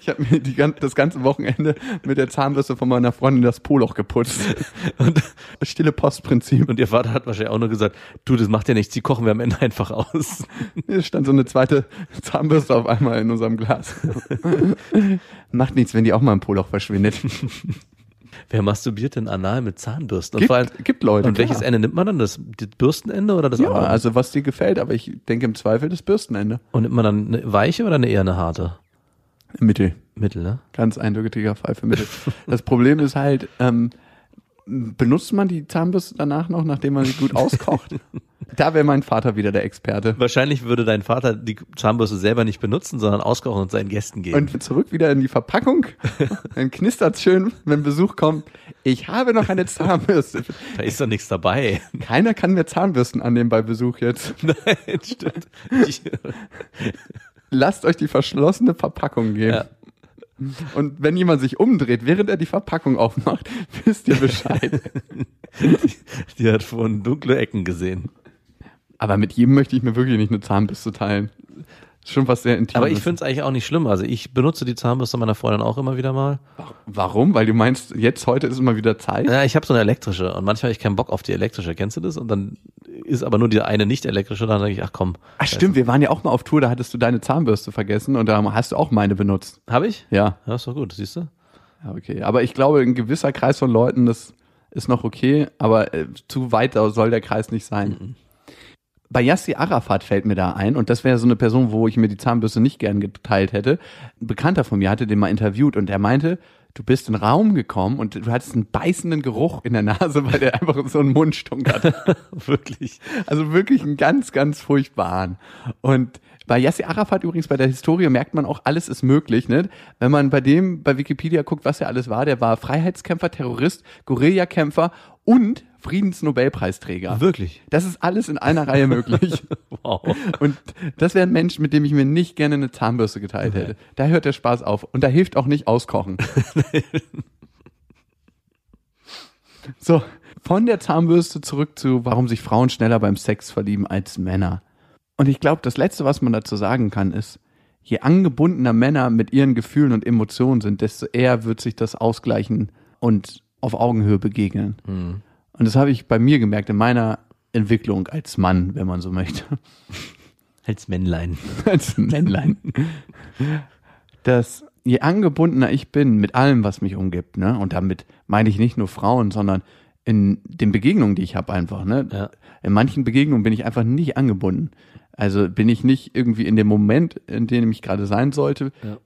Ich habe mir die, das ganze Wochenende mit der Zahnbürste von meiner Freundin das Poloch geputzt. Und, Stille Postprinzip. und ihr Vater hat wahrscheinlich auch nur gesagt, du, das macht ja nichts, die kochen wir am Ende einfach aus. Hier stand so eine zweite Zahnbürste auf einmal in unserem Glas. Macht nichts, wenn die auch mal im Poloch verschwindet. Wer masturbiert denn anal mit Zahnbürsten? Und Gibt, allem, gibt Leute. und welches klar. Ende nimmt man dann? Das, das Bürstenende oder das Ja, andere? also was dir gefällt, aber ich denke im Zweifel das Bürstenende. Und nimmt man dann eine weiche oder eine eher eine harte? Mittel. Mittel, ne? Ganz eindeutiger Fall für Mittel. Das Problem ist halt, ähm, benutzt man die Zahnbürste danach noch, nachdem man sie gut auskocht? da wäre mein Vater wieder der Experte. Wahrscheinlich würde dein Vater die Zahnbürste selber nicht benutzen, sondern auskochen und seinen Gästen geben. Und zurück wieder in die Verpackung. Dann knistert's schön, wenn Besuch kommt. Ich habe noch eine Zahnbürste. da ist doch nichts dabei. Keiner kann mir Zahnbürsten annehmen bei Besuch jetzt. Nein, stimmt. Lasst euch die verschlossene Verpackung geben. Ja. Und wenn jemand sich umdreht, während er die Verpackung aufmacht, wisst ihr Bescheid. die hat vorhin dunkle Ecken gesehen. Aber mit jedem möchte ich mir wirklich nicht eine Zahnbürste teilen. Ist schon was sehr Intimes. Aber ich finde es eigentlich auch nicht schlimm. Also ich benutze die Zahnbürste meiner Freundin auch immer wieder mal. Warum? Weil du meinst, jetzt heute ist immer wieder Zeit? Ja, ich habe so eine elektrische und manchmal habe ich keinen Bock auf die elektrische. Kennst du das? Und dann ist aber nur die eine nicht elektrische. Dann denke ich, ach komm. Ach stimmt, wir waren ja auch mal auf Tour, da hattest du deine Zahnbürste vergessen und da hast du auch meine benutzt. Habe ich? Ja, Ja, ist doch gut, siehst du? ja okay. Aber ich glaube, ein gewisser Kreis von Leuten, das ist noch okay, aber äh, zu weit soll der Kreis nicht sein. Bei Yassi Arafat fällt mir da ein, und das wäre so eine Person, wo ich mir die Zahnbürste nicht gern geteilt hätte. Ein Bekannter von mir hatte den mal interviewt und der meinte, du bist in den Raum gekommen und du hattest einen beißenden Geruch in der Nase, weil der einfach so einen Mundstunk hatte. Wirklich. Also wirklich einen ganz, ganz furchtbaren. Und bei Yasser Arafat übrigens bei der Historie merkt man auch, alles ist möglich. Ne? Wenn man bei dem bei Wikipedia guckt, was er alles war, der war Freiheitskämpfer, Terrorist, Guerillakämpfer und Friedensnobelpreisträger. Wirklich. Das ist alles in einer Reihe möglich. Wow. Und das wäre ein Mensch, mit dem ich mir nicht gerne eine Zahnbürste geteilt hätte. Da hört der Spaß auf. Und da hilft auch nicht auskochen. so, von der Zahnbürste zurück zu, warum sich Frauen schneller beim Sex verlieben als Männer. Und ich glaube, das Letzte, was man dazu sagen kann, ist, je angebundener Männer mit ihren Gefühlen und Emotionen sind, desto eher wird sich das ausgleichen und auf Augenhöhe begegnen. Und das habe ich bei mir gemerkt in meiner Entwicklung als Mann, wenn man so möchte. Als Männlein. als Männlein. Dass je angebundener ich bin mit allem, was mich umgibt, ne, und damit meine ich nicht nur Frauen, sondern in den Begegnungen, die ich habe einfach, ne. Ja. In manchen Begegnungen bin ich einfach nicht angebunden. Also bin ich nicht irgendwie in dem Moment, in dem ich gerade sein sollte, Ja.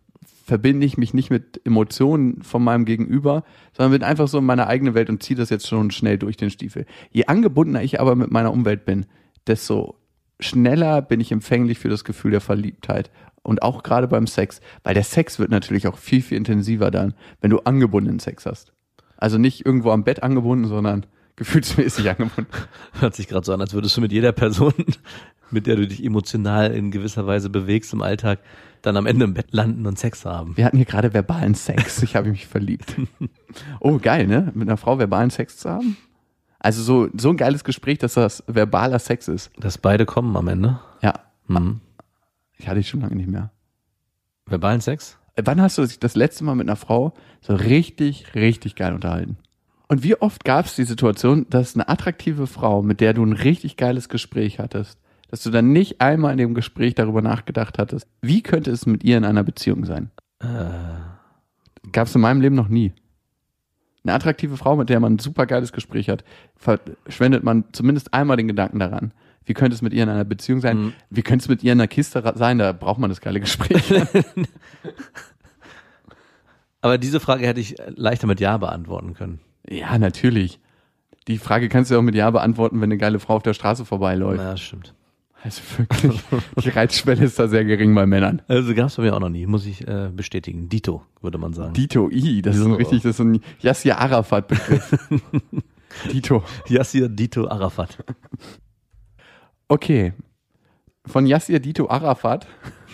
Verbinde ich mich nicht mit Emotionen von meinem Gegenüber, sondern bin einfach so in meiner eigenen Welt und ziehe das jetzt schon schnell durch den Stiefel. Je angebundener ich aber mit meiner Umwelt bin, desto schneller bin ich empfänglich für das Gefühl der Verliebtheit. Und auch gerade beim Sex, weil der Sex wird natürlich auch viel, viel intensiver dann, wenn du angebundenen Sex hast. Also nicht irgendwo am Bett angebunden, sondern gefühlsmäßig angebunden. Hört sich gerade so an, als würdest du mit jeder Person, mit der du dich emotional in gewisser Weise bewegst im Alltag, dann am Ende im Bett landen und Sex haben. Wir hatten hier gerade verbalen Sex. Ich habe mich verliebt. Oh, geil, ne? Mit einer Frau verbalen Sex zu haben? Also so, so ein geiles Gespräch, dass das verbaler Sex ist. Dass beide kommen am Ende. Ja. Mhm. Ich hatte ich schon lange nicht mehr. Verbalen Sex? Wann hast du dich das letzte Mal mit einer Frau so richtig, richtig geil unterhalten? Und wie oft gab es die Situation, dass eine attraktive Frau, mit der du ein richtig geiles Gespräch hattest, dass du dann nicht einmal in dem Gespräch darüber nachgedacht hattest, wie könnte es mit ihr in einer Beziehung sein? Äh, Gab es in meinem Leben noch nie. Eine attraktive Frau, mit der man ein super geiles Gespräch hat, verschwendet man zumindest einmal den Gedanken daran. Wie könnte es mit ihr in einer Beziehung sein? Mhm. Wie könnte es mit ihr in einer Kiste sein? Da braucht man das geile Gespräch. aber diese Frage hätte ich leichter mit Ja beantworten können. ja, natürlich. Die Frage kannst du auch mit Ja beantworten, wenn eine geile Frau auf der Straße vorbeiläuft. Ja, stimmt. Also wirklich, die Reizschwelle ist da sehr gering bei Männern. Also gab es bei mir auch noch nie, muss ich äh, bestätigen. Dito, würde man sagen. Dito I, das ist ein richtig, das ist so ein Yassir Arafat Begriff. Dito. Yassir Dito Arafat. Okay. Von Yassir Dito Arafat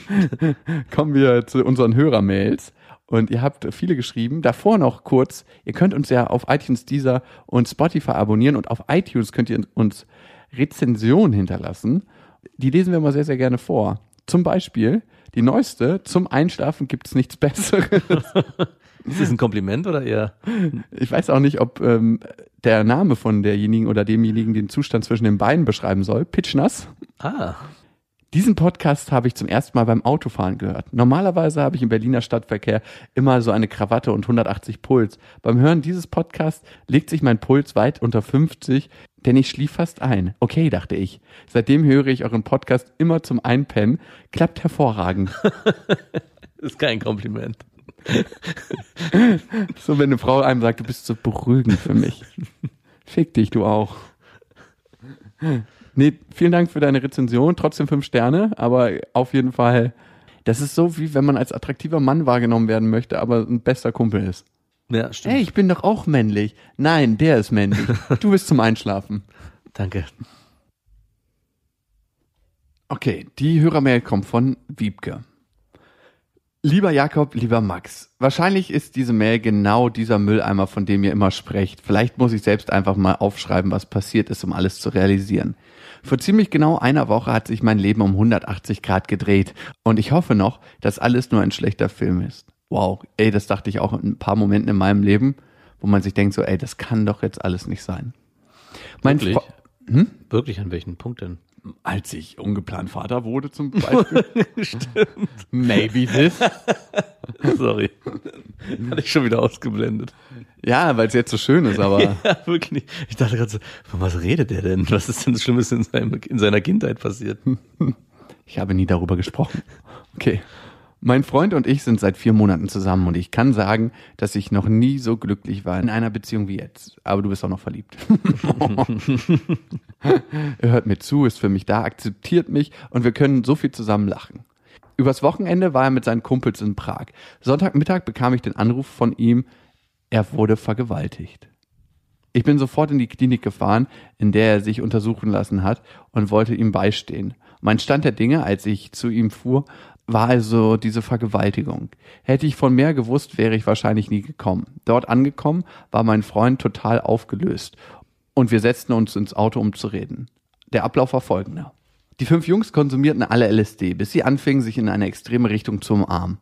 kommen wir zu unseren Hörermails. Und ihr habt viele geschrieben. Davor noch kurz, ihr könnt uns ja auf iTunes, Deezer und Spotify abonnieren und auf iTunes könnt ihr uns Rezensionen hinterlassen. Die lesen wir mal sehr, sehr gerne vor. Zum Beispiel die neueste, zum Einschlafen gibt's nichts Besseres. Ist das ein Kompliment oder eher? Ich weiß auch nicht, ob ähm, der Name von derjenigen oder demjenigen den Zustand zwischen den Beinen beschreiben soll. Pitchnass. Ah, Diesen Podcast habe ich zum ersten Mal beim Autofahren gehört. Normalerweise habe ich im Berliner Stadtverkehr immer so eine Krawatte und 180 Puls. Beim Hören dieses Podcasts legt sich mein Puls weit unter 50, denn ich schlief fast ein. Okay, dachte ich. Seitdem höre ich euren Podcast immer zum Einpennen. Klappt hervorragend. ist kein Kompliment. So, wenn eine Frau einem sagt, du bist so beruhigend für mich. Fick dich, du auch. Nee, vielen Dank für deine Rezension. Trotzdem fünf Sterne, aber auf jeden Fall, das ist so, wie wenn man als attraktiver Mann wahrgenommen werden möchte, aber ein bester Kumpel ist. Ja, stimmt. Ey, ich bin doch auch männlich. Nein, der ist männlich. Du bist zum Einschlafen. Danke. Okay, die Hörermail kommt von Wiebke. Lieber Jakob, lieber Max, wahrscheinlich ist diese Mail genau dieser Mülleimer, von dem ihr immer sprecht. Vielleicht muss ich selbst einfach mal aufschreiben, was passiert ist, um alles zu realisieren. Vor ziemlich genau einer Woche hat sich mein Leben um 180 Grad gedreht und ich hoffe noch, dass alles nur ein schlechter Film ist. Wow, ey, das dachte ich auch in ein paar Momenten in meinem Leben, wo man sich denkt so, ey, das kann doch jetzt alles nicht sein. Mein Wirklich? Fre- Wirklich, an welchen Punkt denn? als ich ungeplant Vater wurde zum Beispiel. Stimmt. Maybe this. Sorry. Hatte ich schon wieder ausgeblendet. Ja, weil es jetzt so schön ist, aber Ja, wirklich. Ich dachte gerade so, von was redet der denn? Was ist denn das Schlimmes in, seinem, in seiner Kindheit passiert? ich habe nie darüber gesprochen. Okay. Mein Freund und ich sind seit vier Monaten zusammen und ich kann sagen, dass ich noch nie so glücklich war in einer Beziehung wie jetzt. Aber du bist auch noch verliebt. er hört mir zu, ist für mich da, akzeptiert mich und wir können so viel zusammen lachen. Übers Wochenende war er mit seinen Kumpels in Prag. Sonntagmittag bekam ich den Anruf von ihm, er wurde vergewaltigt. Ich bin sofort in die Klinik gefahren, in der er sich untersuchen lassen hat und wollte ihm beistehen. Mein Stand der Dinge, als ich zu ihm fuhr, war also diese Vergewaltigung. Hätte ich von mehr gewusst, wäre ich wahrscheinlich nie gekommen. Dort angekommen, war mein Freund total aufgelöst und wir setzten uns ins Auto, um zu reden. Der Ablauf war folgender. Die fünf Jungs konsumierten alle LSD, bis sie anfingen, sich in eine extreme Richtung zu umarmen.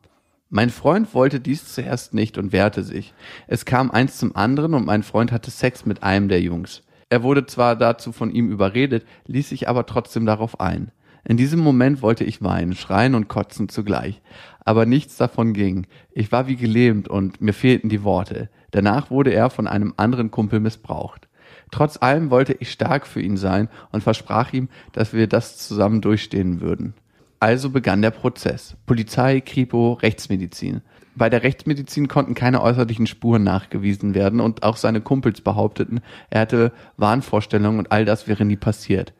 Mein Freund wollte dies zuerst nicht und wehrte sich. Es kam eins zum anderen und mein Freund hatte Sex mit einem der Jungs. Er wurde zwar dazu von ihm überredet, ließ sich aber trotzdem darauf ein. In diesem Moment wollte ich weinen, schreien und kotzen zugleich. Aber nichts davon ging. Ich war wie gelähmt und mir fehlten die Worte. Danach wurde er von einem anderen Kumpel missbraucht. Trotz allem wollte ich stark für ihn sein und versprach ihm, dass wir das zusammen durchstehen würden. Also begann der Prozess. Polizei, Kripo, Rechtsmedizin. Bei der Rechtsmedizin konnten keine äußerlichen Spuren nachgewiesen werden und auch seine Kumpels behaupteten, er hatte Wahnvorstellungen und all das wäre nie passiert.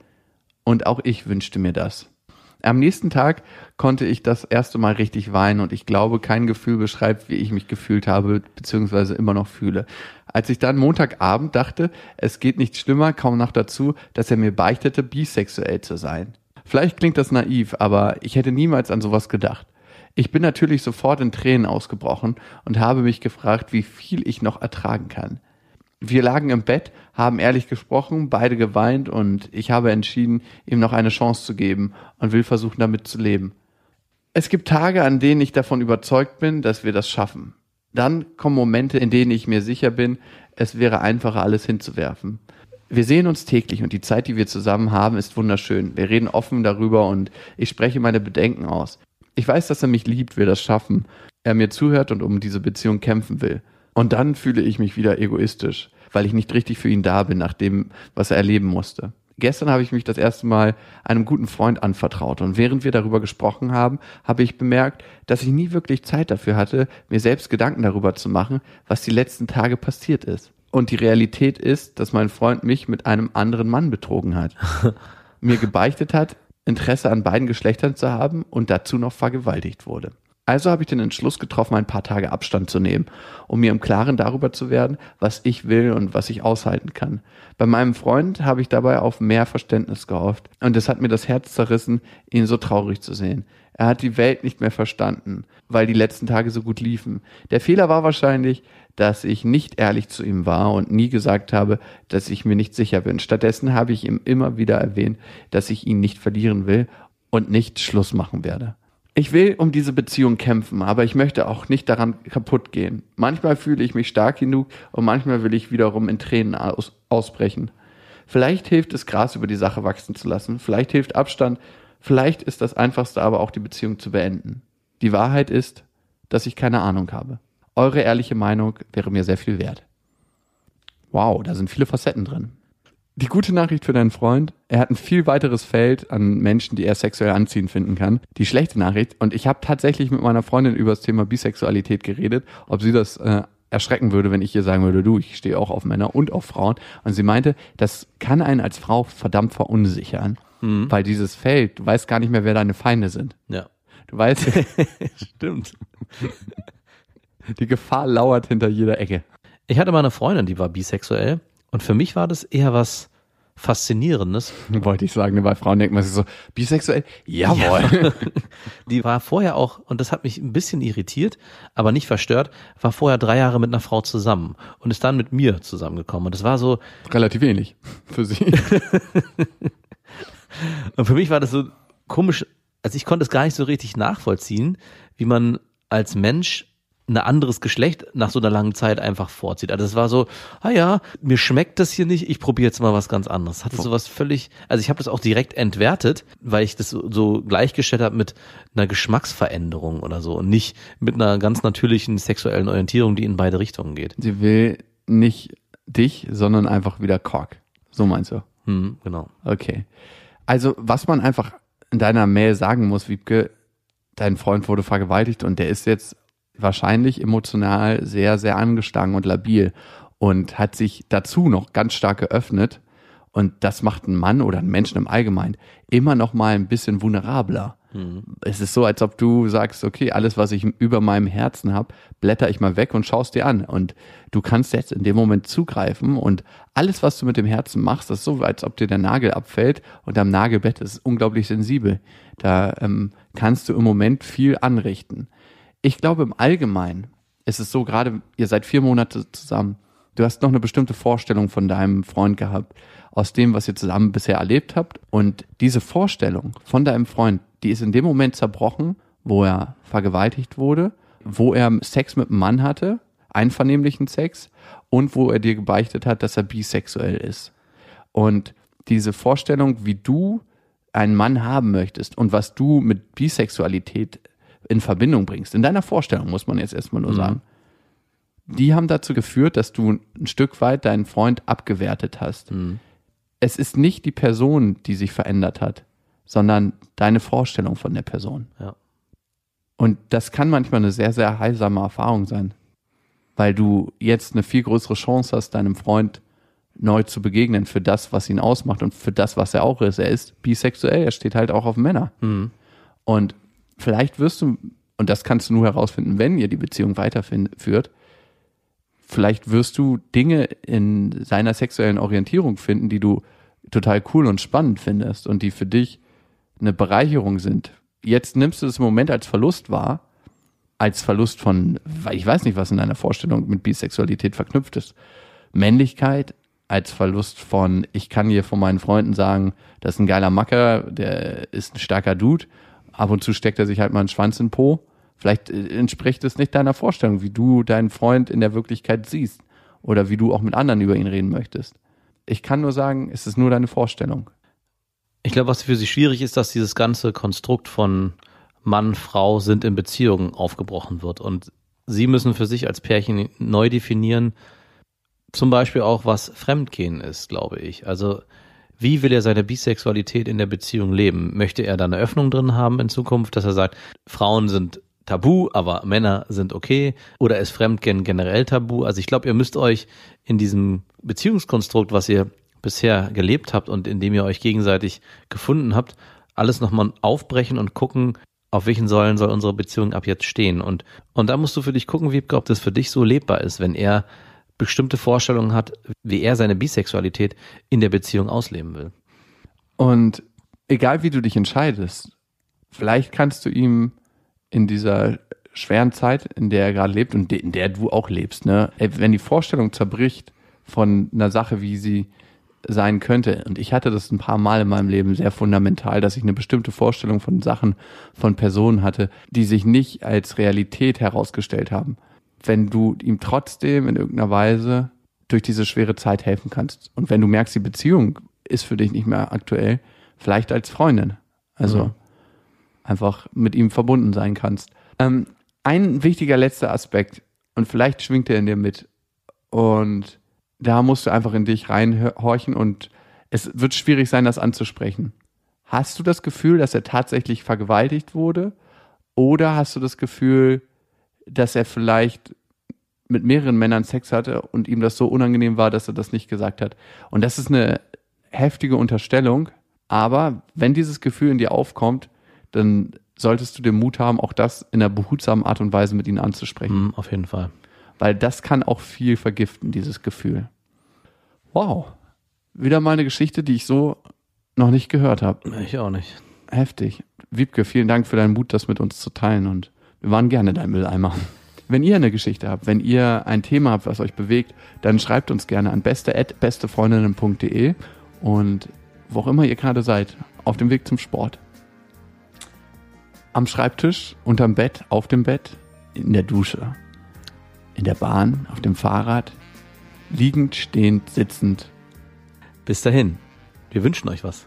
Und auch ich wünschte mir das. Am nächsten Tag konnte ich das erste Mal richtig weinen und ich glaube, kein Gefühl beschreibt, wie ich mich gefühlt habe, beziehungsweise immer noch fühle. Als ich dann Montagabend dachte, es geht nicht schlimmer, kaum noch dazu, dass er mir beichtete, bisexuell zu sein. Vielleicht klingt das naiv, aber ich hätte niemals an sowas gedacht. Ich bin natürlich sofort in Tränen ausgebrochen und habe mich gefragt, wie viel ich noch ertragen kann. Wir lagen im Bett, haben ehrlich gesprochen, beide geweint und ich habe entschieden, ihm noch eine Chance zu geben und will versuchen, damit zu leben. Es gibt Tage, an denen ich davon überzeugt bin, dass wir das schaffen. Dann kommen Momente, in denen ich mir sicher bin, es wäre einfacher, alles hinzuwerfen. Wir sehen uns täglich und die Zeit, die wir zusammen haben, ist wunderschön. Wir reden offen darüber und ich spreche meine Bedenken aus. Ich weiß, dass er mich liebt, will das schaffen, er mir zuhört und um diese Beziehung kämpfen will. Und dann fühle ich mich wieder egoistisch, weil ich nicht richtig für ihn da bin, nach dem, was er erleben musste. Gestern habe ich mich das erste Mal einem guten Freund anvertraut und während wir darüber gesprochen haben, habe ich bemerkt, dass ich nie wirklich Zeit dafür hatte, mir selbst Gedanken darüber zu machen, was die letzten Tage passiert ist. Und die Realität ist, dass mein Freund mich mit einem anderen Mann betrogen hat, mir gebeichtet hat, Interesse an beiden Geschlechtern zu haben und dazu noch vergewaltigt wurde. Also habe ich den Entschluss getroffen, ein paar Tage Abstand zu nehmen, um mir im Klaren darüber zu werden, was ich will und was ich aushalten kann. Bei meinem Freund habe ich dabei auf mehr Verständnis gehofft und es hat mir das Herz zerrissen, ihn so traurig zu sehen. Er hat die Welt nicht mehr verstanden, weil die letzten Tage so gut liefen. Der Fehler war wahrscheinlich, dass ich nicht ehrlich zu ihm war und nie gesagt habe, dass ich mir nicht sicher bin. Stattdessen habe ich ihm immer wieder erwähnt, dass ich ihn nicht verlieren will und nicht Schluss machen werde. Ich will um diese Beziehung kämpfen, aber ich möchte auch nicht daran kaputt gehen. Manchmal fühle ich mich stark genug und manchmal will ich wiederum in Tränen aus, ausbrechen. Vielleicht hilft es, Gras über die Sache wachsen zu lassen. Vielleicht hilft Abstand. Vielleicht ist das Einfachste aber auch die Beziehung zu beenden. Die Wahrheit ist, dass ich keine Ahnung habe. Eure ehrliche Meinung wäre mir sehr viel wert. Wow, da sind viele Facetten drin. Die gute Nachricht für deinen Freund, er hat ein viel weiteres Feld an Menschen, die er sexuell anziehend finden kann. Die schlechte Nachricht, und ich habe tatsächlich mit meiner Freundin über das Thema Bisexualität geredet, ob sie das äh, erschrecken würde, wenn ich ihr sagen würde, du, ich stehe auch auf Männer und auf Frauen. Und sie meinte, das kann einen als Frau verdammt verunsichern, mhm. weil dieses Feld, du weißt gar nicht mehr, wer deine Feinde sind. Ja. Du weißt. Stimmt. Die Gefahr lauert hinter jeder Ecke. Ich hatte mal eine Freundin, die war bisexuell und für mich war das eher was Faszinierendes. Wollte ich sagen, weil Frauen denken man sich so, bisexuell? Jawohl. Ja. Die war vorher auch, und das hat mich ein bisschen irritiert, aber nicht verstört, war vorher drei Jahre mit einer Frau zusammen und ist dann mit mir zusammengekommen. Und das war so. Relativ ähnlich für sie. und für mich war das so komisch, also ich konnte es gar nicht so richtig nachvollziehen, wie man als Mensch ein anderes Geschlecht nach so einer langen Zeit einfach vorzieht. Also es war so, ah ja, mir schmeckt das hier nicht, ich probiere jetzt mal was ganz anderes. Hatte sowas völlig, also ich habe das auch direkt entwertet, weil ich das so, gleichgestellt habe mit einer Geschmacksveränderung oder so und nicht mit einer ganz natürlichen sexuellen Orientierung, die in beide Richtungen geht. Sie will nicht dich, sondern einfach wieder Kork. So meinst du? Hm, genau. Okay. Also, was man einfach in deiner Mail sagen muss, Wiebke, dein Freund wurde vergewaltigt und der ist jetzt wahrscheinlich emotional sehr, sehr angeschlagen und labil und hat sich dazu noch ganz stark geöffnet. Und das macht einen Mann oder einen Menschen im Allgemeinen immer noch mal ein bisschen vulnerabler. Mhm. Es ist so, als ob du sagst, okay, alles, was ich über meinem Herzen habe, blätter ich mal weg und schaust dir an. Und du kannst jetzt in dem Moment zugreifen und alles, was du mit dem Herzen machst, ist so, als ob dir der Nagel abfällt und am Nagelbett ist unglaublich sensibel. Da ähm, kannst du im Moment viel anrichten. Ich glaube im Allgemeinen ist es so, gerade ihr seid vier Monate zusammen. Du hast noch eine bestimmte Vorstellung von deinem Freund gehabt, aus dem, was ihr zusammen bisher erlebt habt. Und diese Vorstellung von deinem Freund, die ist in dem Moment zerbrochen, wo er vergewaltigt wurde, wo er Sex mit einem Mann hatte, einvernehmlichen Sex, und wo er dir gebeichtet hat, dass er bisexuell ist. Und diese Vorstellung, wie du einen Mann haben möchtest und was du mit Bisexualität in Verbindung bringst, in deiner Vorstellung, muss man jetzt erstmal nur mhm. sagen, die haben dazu geführt, dass du ein Stück weit deinen Freund abgewertet hast. Mhm. Es ist nicht die Person, die sich verändert hat, sondern deine Vorstellung von der Person. Ja. Und das kann manchmal eine sehr, sehr heilsame Erfahrung sein, weil du jetzt eine viel größere Chance hast, deinem Freund neu zu begegnen für das, was ihn ausmacht und für das, was er auch ist. Er ist bisexuell, er steht halt auch auf Männer. Mhm. Und vielleicht wirst du, und das kannst du nur herausfinden, wenn ihr die Beziehung weiterführt, vielleicht wirst du Dinge in seiner sexuellen Orientierung finden, die du total cool und spannend findest und die für dich eine Bereicherung sind. Jetzt nimmst du das im Moment als Verlust wahr, als Verlust von, ich weiß nicht, was in deiner Vorstellung mit Bisexualität verknüpft ist. Männlichkeit als Verlust von, ich kann hier von meinen Freunden sagen, das ist ein geiler Macker, der ist ein starker Dude. Ab und zu steckt er sich halt mal einen Schwanz in den Po. Vielleicht äh, entspricht es nicht deiner Vorstellung, wie du deinen Freund in der Wirklichkeit siehst oder wie du auch mit anderen über ihn reden möchtest. Ich kann nur sagen, es ist nur deine Vorstellung. Ich glaube, was für sie schwierig ist, dass dieses ganze Konstrukt von Mann, Frau sind in Beziehungen aufgebrochen wird. Und sie müssen für sich als Pärchen neu definieren, zum Beispiel auch, was Fremdgehen ist, glaube ich. Also, wie will er seine Bisexualität in der Beziehung leben? Möchte er da eine Öffnung drin haben in Zukunft, dass er sagt, Frauen sind tabu, aber Männer sind okay? Oder ist Fremdgehen generell tabu? Also ich glaube, ihr müsst euch in diesem Beziehungskonstrukt, was ihr bisher gelebt habt und in dem ihr euch gegenseitig gefunden habt, alles nochmal aufbrechen und gucken, auf welchen Säulen soll unsere Beziehung ab jetzt stehen. Und, und da musst du für dich gucken, Wiebke, ob das für dich so lebbar ist, wenn er bestimmte Vorstellungen hat, wie er seine Bisexualität in der Beziehung ausleben will. Und egal wie du dich entscheidest, vielleicht kannst du ihm in dieser schweren Zeit, in der er gerade lebt und in der du auch lebst, ne, wenn die Vorstellung zerbricht von einer Sache, wie sie sein könnte. Und ich hatte das ein paar Mal in meinem Leben sehr fundamental, dass ich eine bestimmte Vorstellung von Sachen, von Personen hatte, die sich nicht als Realität herausgestellt haben. Wenn du ihm trotzdem in irgendeiner Weise durch diese schwere Zeit helfen kannst. Und wenn du merkst, die Beziehung ist für dich nicht mehr aktuell, vielleicht als Freundin. Also mhm einfach mit ihm verbunden sein kannst. Ähm, ein wichtiger letzter Aspekt, und vielleicht schwingt er in dir mit, und da musst du einfach in dich reinhorchen und es wird schwierig sein, das anzusprechen. Hast du das Gefühl, dass er tatsächlich vergewaltigt wurde? Oder hast du das Gefühl, dass er vielleicht mit mehreren Männern Sex hatte und ihm das so unangenehm war, dass er das nicht gesagt hat? Und das ist eine heftige Unterstellung. Aber wenn dieses Gefühl in dir aufkommt, dann solltest du den Mut haben, auch das in einer behutsamen Art und Weise mit ihnen anzusprechen. Mm, auf jeden Fall. Weil das kann auch viel vergiften, dieses Gefühl. Wow. Wieder mal eine Geschichte, die ich so noch nicht gehört habe. Ich auch nicht. Heftig. Wiebke, vielen Dank für deinen Mut, das mit uns zu teilen und wir waren gerne dein Mülleimer. Wenn ihr eine Geschichte habt, wenn ihr ein Thema habt, was euch bewegt, dann schreibt uns gerne an beste@bestefreundinnen.de und wo auch immer ihr gerade seid, auf dem Weg zum Sport am Schreibtisch, unterm Bett, auf dem Bett, in der Dusche, in der Bahn, auf dem Fahrrad, liegend, stehend, sitzend. Bis dahin, wir wünschen euch was.